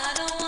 Thank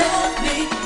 feel something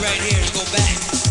right here to go back.